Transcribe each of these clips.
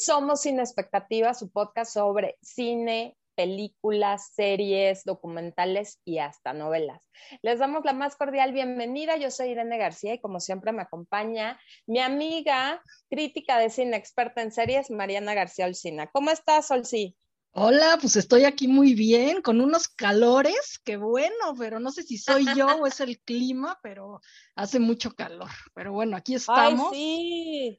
Somos Sin Expectativas, su podcast sobre cine, películas, series, documentales y hasta novelas. Les damos la más cordial bienvenida. Yo soy Irene García y como siempre me acompaña mi amiga crítica de cine experta en series, Mariana García Olcina. ¿Cómo estás, Olcí? Hola, pues estoy aquí muy bien, con unos calores, qué bueno, pero no sé si soy yo o es el clima, pero hace mucho calor. Pero bueno, aquí estamos,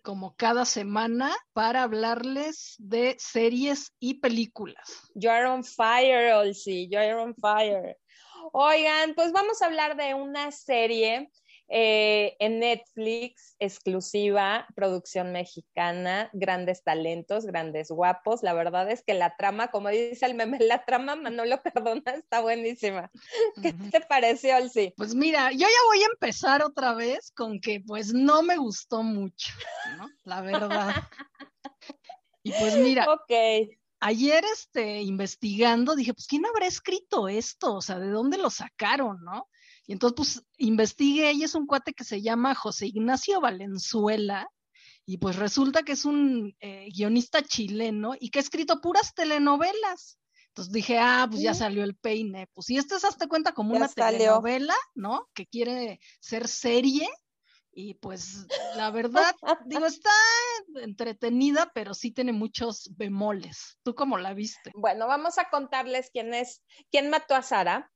como cada semana, para hablarles de series y películas. You're on fire, Olsi, you're on fire. Oigan, pues vamos a hablar de una serie eh, en Netflix, exclusiva, producción mexicana, grandes talentos, grandes guapos. La verdad es que la trama, como dice el meme, la trama Manolo Cardona está buenísima. ¿Qué te pareció, Alci? Pues mira, yo ya voy a empezar otra vez con que pues no me gustó mucho, ¿no? La verdad. y pues mira. Ok ayer este, investigando, dije, pues, ¿quién habrá escrito esto? O sea, ¿de dónde lo sacaron, no? Y entonces, pues, investigué y es un cuate que se llama José Ignacio Valenzuela, y pues resulta que es un eh, guionista chileno y que ha escrito puras telenovelas. Entonces dije, ah, pues ya salió el peine. Pues si esto es, hazte cuenta, como una telenovela, ¿no? Que quiere ser serie. Y pues la verdad, digo, está entretenida, pero sí tiene muchos bemoles. ¿Tú cómo la viste? Bueno, vamos a contarles quién es, quién mató a Sara.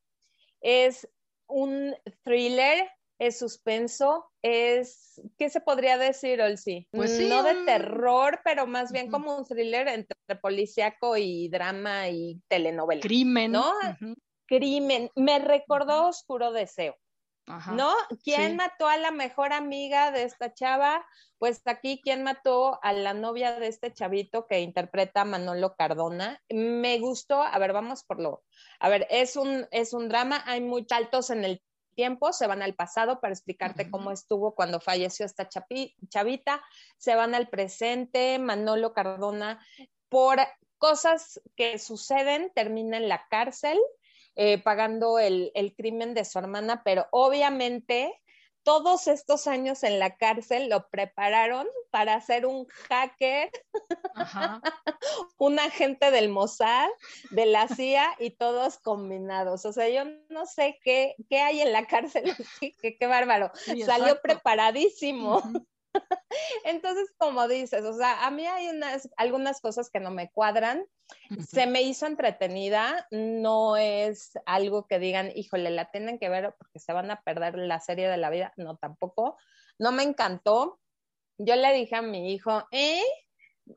Es un thriller, es suspenso, es, ¿qué se podría decir, Olsi? Pues sí, no de terror, pero más bien como un thriller entre policíaco y drama y telenovela. Crimen. ¿No? Crimen. Me recordó Oscuro Deseo. ¿No? ¿Quién mató a la mejor amiga de esta chava? Pues aquí, ¿quién mató a la novia de este chavito que interpreta Manolo Cardona? Me gustó, a ver, vamos por lo. A ver, es un, es un drama, hay muchos saltos en el tiempo, se van al pasado para explicarte cómo estuvo cuando falleció esta chavita, se van al presente, Manolo Cardona, por cosas que suceden, termina en la cárcel eh, pagando el, crimen de su hermana, pero obviamente todos estos años en la cárcel lo prepararon para ser un hacker, un agente del Mossad, de la CIA y todos combinados. O sea, yo no sé qué, qué hay en la cárcel, qué, qué bárbaro. Salió preparadísimo. Entonces, como dices, o sea, a mí hay unas, algunas cosas que no me cuadran. Se me hizo entretenida, no es algo que digan, híjole, la tienen que ver porque se van a perder la serie de la vida. No, tampoco. No me encantó. Yo le dije a mi hijo, ¿eh?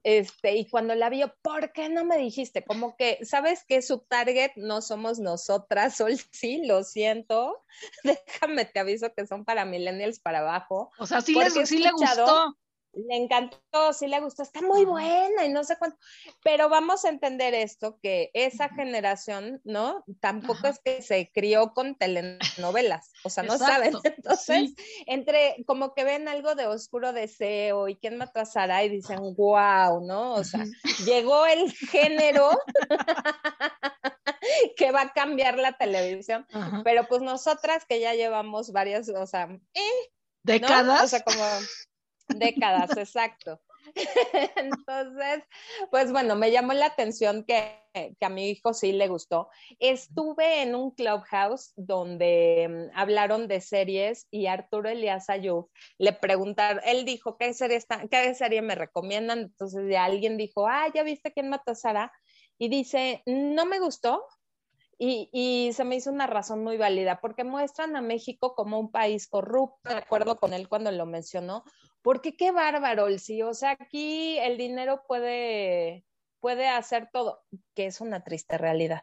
Este, y cuando la vio, ¿por qué no me dijiste? Como que, ¿sabes que su target no somos nosotras? Sol, sí, lo siento. Déjame, te aviso que son para millennials para abajo. O sea, sí, sí le gustó le encantó, sí le gustó, está muy buena y no sé cuánto. Pero vamos a entender esto, que esa generación, ¿no? Tampoco es que se crió con telenovelas, o sea, no saben. Entonces, entre como que ven algo de oscuro deseo y quién mató a Sara y dicen, wow, ¿no? O sea, llegó el género que va a cambiar la televisión. Pero pues nosotras que ya llevamos varias, o sea, ¿eh? décadas. O sea, como décadas, exacto. Entonces, pues bueno, me llamó la atención que, a mi hijo sí le gustó. Estuve en un clubhouse donde mm, hablaron de series y Arturo Elías Ayub le preguntaron, él dijo, ¿qué serie, está, ¿qué serie me recomiendan? Entonces ya alguien dijo, ah, ¿ya viste quién mató a? Y dice, no me gustó, y, y, se me hizo una razón muy válida, porque muestran a México como un país corrupto, de acuerdo con él cuando lo mencionó, porque qué bárbaro, sí, o sea, aquí el dinero puede, puede hacer todo, que es una triste realidad,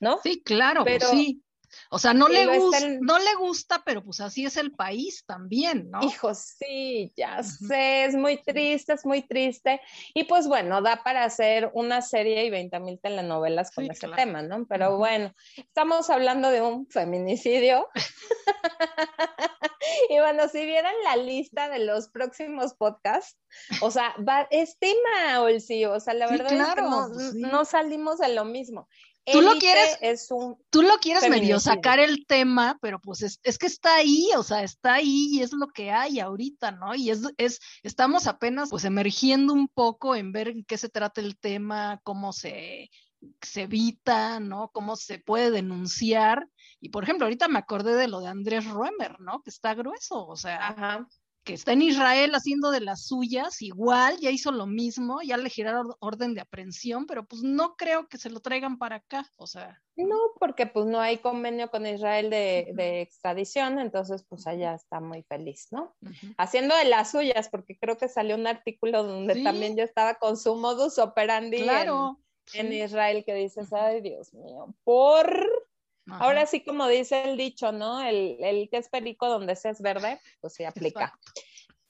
¿no? Sí, claro, pero, sí. O sea, no le, gusta, no le gusta, pero pues así es el país también, ¿no? Hijo, sí, ya sé, es muy triste, es muy triste. Y pues bueno, da para hacer una serie y 20 mil telenovelas con ese tema, ¿no? Pero bueno, estamos hablando de un feminicidio. y bueno, si vieran la lista de los próximos podcasts, o sea, va, es tema, Olsi, o sea, la verdad es que no, pues no salimos de lo mismo. tú lo quieres, es un tú lo quieres medio sacar el tema, pero pues es, que está ahí, o sea, está ahí y es lo que hay ahorita, ¿no? Y es, es, estamos apenas pues emergiendo un poco en ver en qué se trata el tema, cómo se, se evita, ¿no? Cómo se puede denunciar. Y por ejemplo, ahorita me acordé de lo de Andrés Ruemer, ¿no? Que está grueso, o sea, Ajá que está en Israel haciendo de las suyas, igual ya hizo lo mismo, ya le giraron orden de aprehensión, pero pues no creo que se lo traigan para acá, o sea. No, porque pues no hay convenio con Israel de, extradición, entonces pues allá está muy feliz, ¿no? Haciendo de las suyas, porque creo que salió un artículo donde también yo estaba con su modus operandi en, Israel que dices, ay Dios mío, por... Ahora sí, como dice el dicho, ¿no? El, el, que es perico donde se es verde, pues se aplica.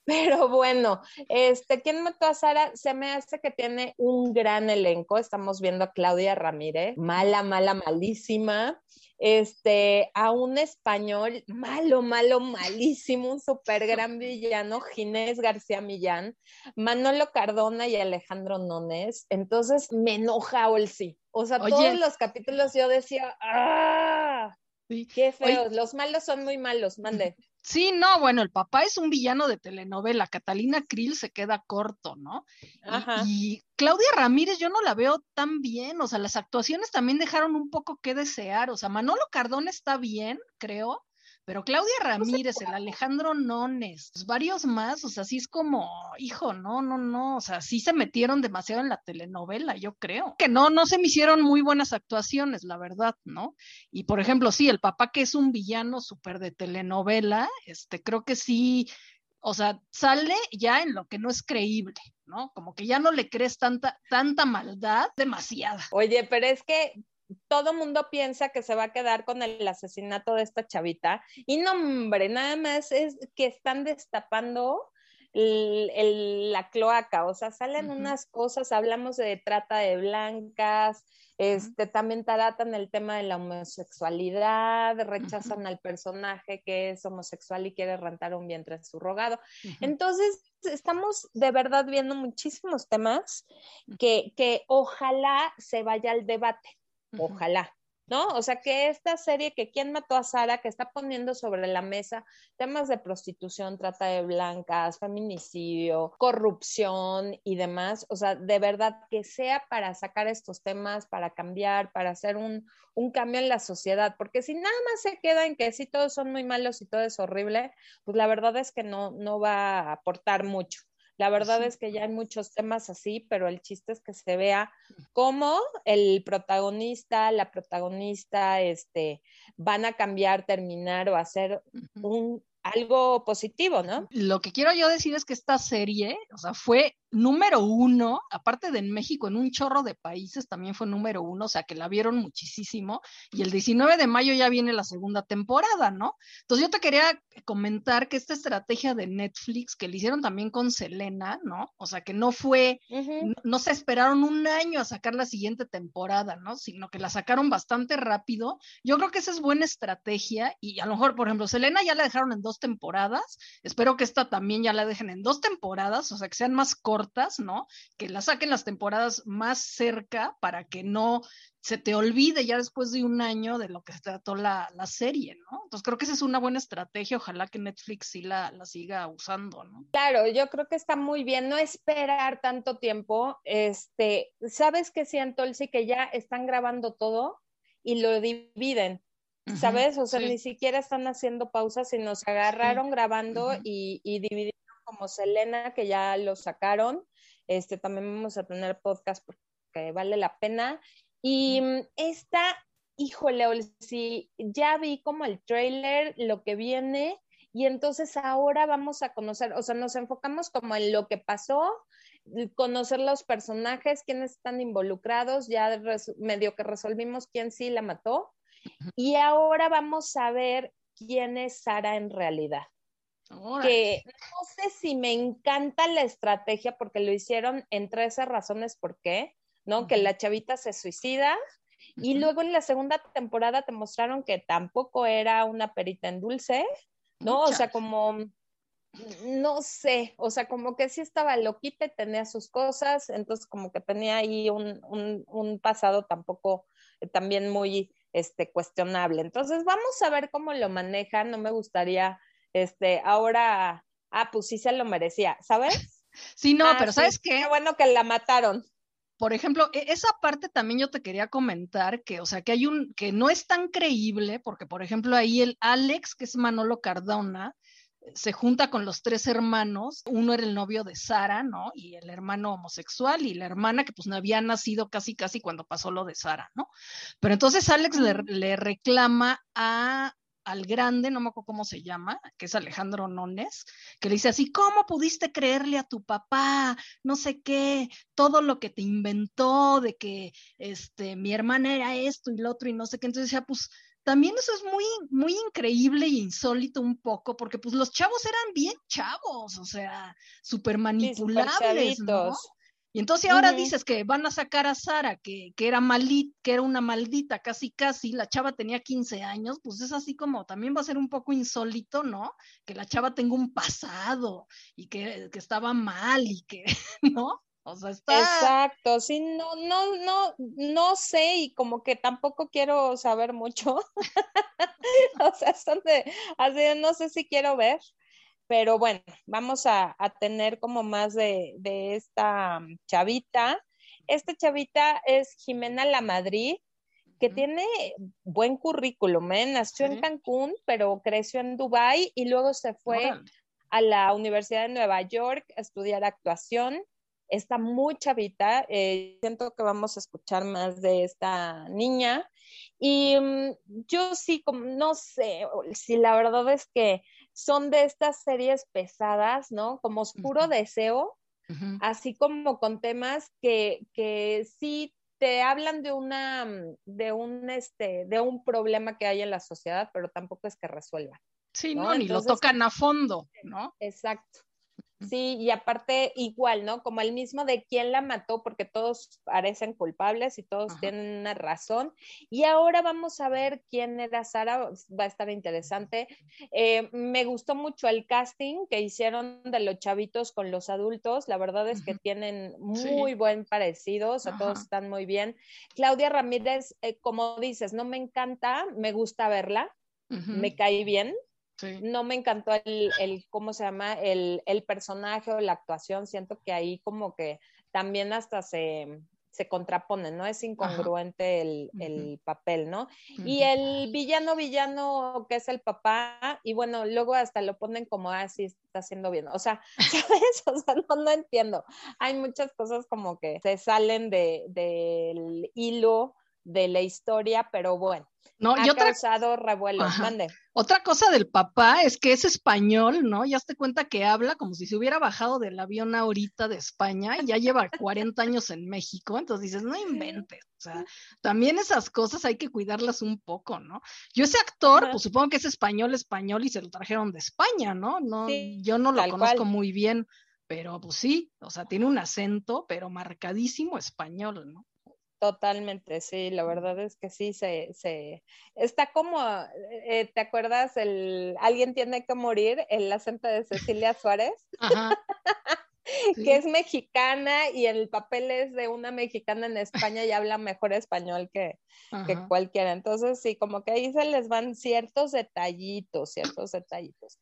Pero bueno, este, ¿quién mató a Sara? Se me hace que tiene un gran elenco. Estamos viendo a Claudia Ramírez, mala, mala, malísima. Este, a un español malo, malo, malísimo, un súper gran villano, Ginés García Millán, Manolo Cardona y Alejandro Nones. Entonces me enoja Olsi. O sea, todos los capítulos yo decía, ¡ah! Qué feos, los malos son muy malos, mande. Sí, no, bueno, el papá es un villano de telenovela, Catalina Krill se queda corto, ¿no? Ajá. Y, Claudia Ramírez yo no la veo tan bien, o sea, las actuaciones también dejaron un poco que desear, o sea, Manolo Cardón está bien, creo, pero Claudia Ramírez, el Alejandro Nones, pues, varios más, o sea, sí es como, hijo, no, no, no, o sea, sí se metieron demasiado en la telenovela, yo creo. Que no, no se me hicieron muy buenas actuaciones, la verdad, ¿no? Y por ejemplo, sí, el papá que es un villano súper de telenovela, este, creo que sí, o sea, sale ya en lo que no es creíble, ¿no? Como que ya no le crees tanta, tanta maldad, demasiada. Oye, pero es que todo mundo piensa que se va a quedar con el asesinato de esta chavita. Y no, hombre, nada más es que están destapando la cloaca, o sea, salen unas cosas, hablamos de trata de blancas, este, también tratan el tema de la homosexualidad, rechazan al personaje que es homosexual y quiere rentar un vientre subrogado. Entonces, estamos de verdad viendo muchísimos temas que, que ojalá se vaya al debate Ojalá. ¿no? O sea, que esta serie que quién mató a Sara, que está poniendo sobre la mesa temas de prostitución, trata de blancas, feminicidio, corrupción y demás, o sea, de verdad que sea para sacar estos temas, para cambiar, para hacer un, un cambio en la sociedad, porque si nada más se queda en que sí todos son muy malos y todo es horrible, pues la verdad es que no, no va a aportar mucho. La verdad es que ya hay muchos temas así, pero el chiste es que se vea cómo el protagonista, la protagonista, este, van a cambiar, terminar o hacer un algo positivo, ¿no? Lo que quiero yo decir es que esta serie, o sea, fue número uno, aparte de en México, en un chorro de países también fue número uno, o sea que la vieron muchísimo. Y el 19 de mayo ya viene la segunda temporada, ¿no? Entonces yo te quería comentar que esta estrategia de Netflix que le hicieron también con Selena, ¿no? O sea que no fue, no, se esperaron un año a sacar la siguiente temporada, ¿no? Sino que la sacaron bastante rápido. Yo creo que esa es buena estrategia y a lo mejor, por ejemplo, Selena ya la dejaron en dos temporadas, espero que esta también ya la dejen en dos temporadas, o sea que sean más cortas ¿no? Que la saquen las temporadas más cerca para que no se te olvide ya después de un año de lo que se trató la, serie, ¿no? Entonces creo que esa es una buena estrategia, ojalá que Netflix sí la, la siga usando, ¿no? Claro, yo creo que está muy bien no esperar tanto tiempo, este, ¿sabes qué siento, Elsie? Que ya están grabando todo y lo dividen. ¿Sabes? O sea, ni siquiera están haciendo pausas, sino se agarraron grabando y, y dividieron como Selena, que ya lo sacaron. Este, también vamos a tener podcast porque vale la pena. Y esta, híjole, si ya vi como el trailer, lo que viene, y entonces ahora vamos a conocer, o sea, nos enfocamos como en lo que pasó, conocer los personajes, quiénes están involucrados, ya medio que resolvimos quién sí la mató, y ahora vamos a ver quién es Sara en realidad que no sé si me encanta la estrategia porque lo hicieron en 13 razones por qué, ¿no? Que la chavita se suicida y luego en la segunda temporada te mostraron que tampoco era una perita en dulce, ¿no? O sea, como, no sé, o sea, como que sí estaba loquita y tenía sus cosas, entonces como que tenía ahí un, un pasado tampoco también muy este, cuestionable. Entonces, vamos a ver cómo lo manejan. No me gustaría, este, ahora, ah, pues sí se lo merecía, ¿sabes? Sí, no, ah, pero ¿sabes qué? Qué bueno que la mataron. Por ejemplo, e, esa parte también yo te quería comentar que, o sea, que hay un, que no es tan creíble, porque por ejemplo ahí el Alex, que es Manolo Cardona, se junta con los tres hermanos, uno era el novio de Sara, ¿no? Y el hermano homosexual y la hermana que pues no había nacido casi casi cuando pasó lo de Sara, ¿no? Pero entonces Alex le, reclama a al grande, no me acuerdo cómo se llama, que es Alejandro Nones, que le dice así, ¿cómo pudiste creerle a tu papá? No sé qué, todo lo que te inventó de que este, mi hermana era esto y lo otro y no sé qué. Entonces decía, pues también eso es muy, muy increíble e insólito un poco, porque pues los chavos eran bien chavos, o sea, súper manipulables, ¿no? Y entonces ahora dices que van a sacar a Sara, que, que era malit, que era una maldita, casi casi, la chava tenía 15 años, pues es así como también va a ser un poco insólito, ¿no? Que la chava tenga un pasado y que, que estaba mal y que, ¿no? O sea, está... Exacto, sí, no, no, no, no sé y como que tampoco quiero saber mucho. o sea, son de, así no sé si quiero ver, pero bueno, vamos a, tener como más de, esta chavita. Esta chavita es Jimena La Madrid, que tiene buen currículum, ¿eh? nació en Cancún, pero creció en Dubái y luego se fue a la Universidad de Nueva York a estudiar actuación está muy chavita, eh, siento que vamos a escuchar más de esta niña. Y mm, yo sí, como, no sé, si la verdad es que son de estas series pesadas, ¿no? Como Oscuro Deseo, así como con temas que, que sí te hablan de una, mm, de un, este, de un problema que hay en la sociedad, pero tampoco es que resuelvan. Sí, no, ni lo tocan a fondo, ¿no? Exacto. Sí, y aparte igual, ¿no? Como el mismo de quién la mató, porque todos parecen culpables y todos tienen una razón. Y ahora vamos a ver quién era Sara, va a estar interesante. Eh, me gustó mucho el casting que hicieron de los chavitos con los adultos, la verdad es que tienen muy buen parecido, o sea, todos están muy bien. Claudia Ramírez, eh, como dices, no me encanta, me gusta verla, me cae bien. No me encantó el, el, ¿cómo se llama? El, el, personaje o la actuación. Siento que ahí como que también hasta se, se contrapone, ¿no? Es incongruente el, el, papel, ¿no? Y el villano, villano que es el papá, y bueno, luego hasta lo ponen como así, ah, está haciendo bien. O sea, ¿sabes? O sea, no, no entiendo. Hay muchas cosas como que se salen de, del hilo de la historia, pero bueno, no, ha y otra, causado revuelo. Otra cosa del papá es que es español, ¿no? Ya te cuenta que habla como si se hubiera bajado del avión ahorita de España y ya lleva 40 años en México, entonces dices, no inventes, o sea, también esas cosas hay que cuidarlas un poco, ¿no? Yo ese actor, pues supongo que es español, español y se lo trajeron de España, ¿no? no yo no lo conozco muy bien, pero pues sí, o sea, tiene un acento, pero marcadísimo español, ¿no? Totalmente, sí, la verdad es que sí, se, se está como, eh, ¿te acuerdas? El Alguien tiene que morir, el acento de Cecilia Suárez. Ajá. Que es mexicana y el papel es de una mexicana en España y habla mejor español que, cualquiera. Entonces, sí, como que ahí se les van ciertos detallitos, ciertos detallitos.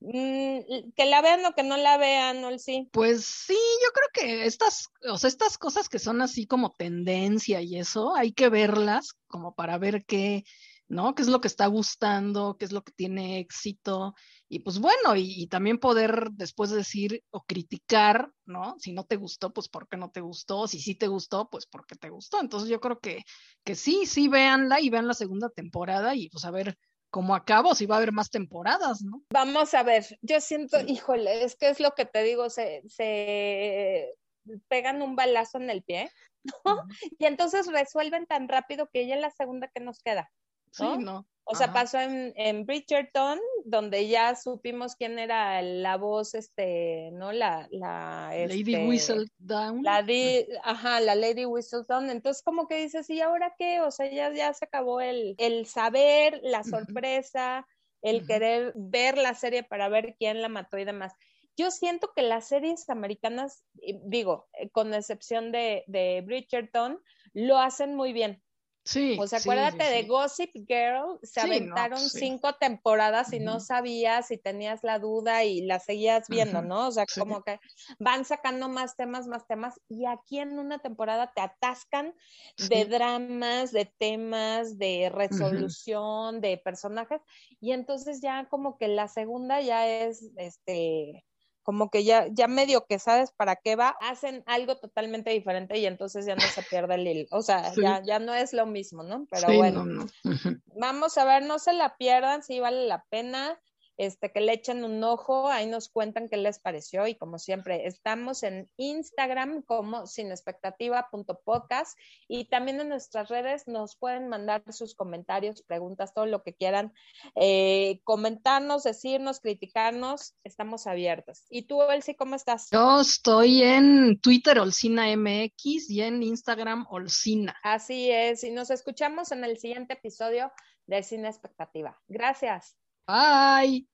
Mm, que la vean o que no la vean, ¿no? Sí. Pues sí, yo creo que estas, o sea, estas cosas que son así como tendencia y eso, hay que verlas como para ver qué, ¿no? ¿Qué es lo que está gustando? ¿Qué es lo que tiene éxito? Y pues bueno, y, también poder después decir o criticar, ¿no? Si no te gustó, pues por qué no te gustó, si sí te gustó, pues porque te gustó. Entonces yo creo que, que sí, sí, véanla y vean la segunda temporada y pues a ver cómo acabo, si va a haber más temporadas, ¿no? Vamos a ver, yo siento, híjole, es que es lo que te digo, se, se pegan un balazo en el pie, ¿no? Y entonces resuelven tan rápido que ella es la segunda que nos queda. Sí, no. O sea, pasó en, en, Bridgerton, donde ya supimos quién era la voz, este, ¿no? La, la Lady este, Whistledown. La ajá, la Lady Whistledown. Entonces, como que dices, ¿y ahora qué? O sea, ya, ya se acabó el, el saber, la sorpresa, el querer ver la serie para ver quién la mató y demás. Yo siento que las series americanas, digo, eh, con excepción de, de Bridgerton, lo hacen muy bien Sí. O sea, acuérdate de Gossip Girl, se aventaron pues cinco temporadas y no sabías si tenías la duda y la seguías viendo, ¿no? O sea, como que van sacando más temas, más temas, y aquí en una temporada te atascan de dramas, de temas, de resolución, de personajes, y entonces ya como que la segunda ya es este como que ya, ya medio que sabes para qué va, hacen algo totalmente diferente y entonces ya no se pierde el hilo. O sea, ya, ya no es lo mismo, ¿no? Pero bueno, vamos a ver, no se la pierdan, sí vale la pena este, que le echen un ojo, ahí nos cuentan qué les pareció y como siempre, estamos en Instagram como sinexpectativa.podcast y también en nuestras redes nos pueden mandar sus comentarios, preguntas, todo lo que quieran, eh, comentarnos, decirnos, criticarnos, estamos abiertos. ¿Y tú, Elsie, cómo estás? Yo estoy en Twitter Olcina MX y en Instagram Olcina. Así es, y nos escuchamos en el siguiente episodio de Cine Expectativa. Gracias. Bye.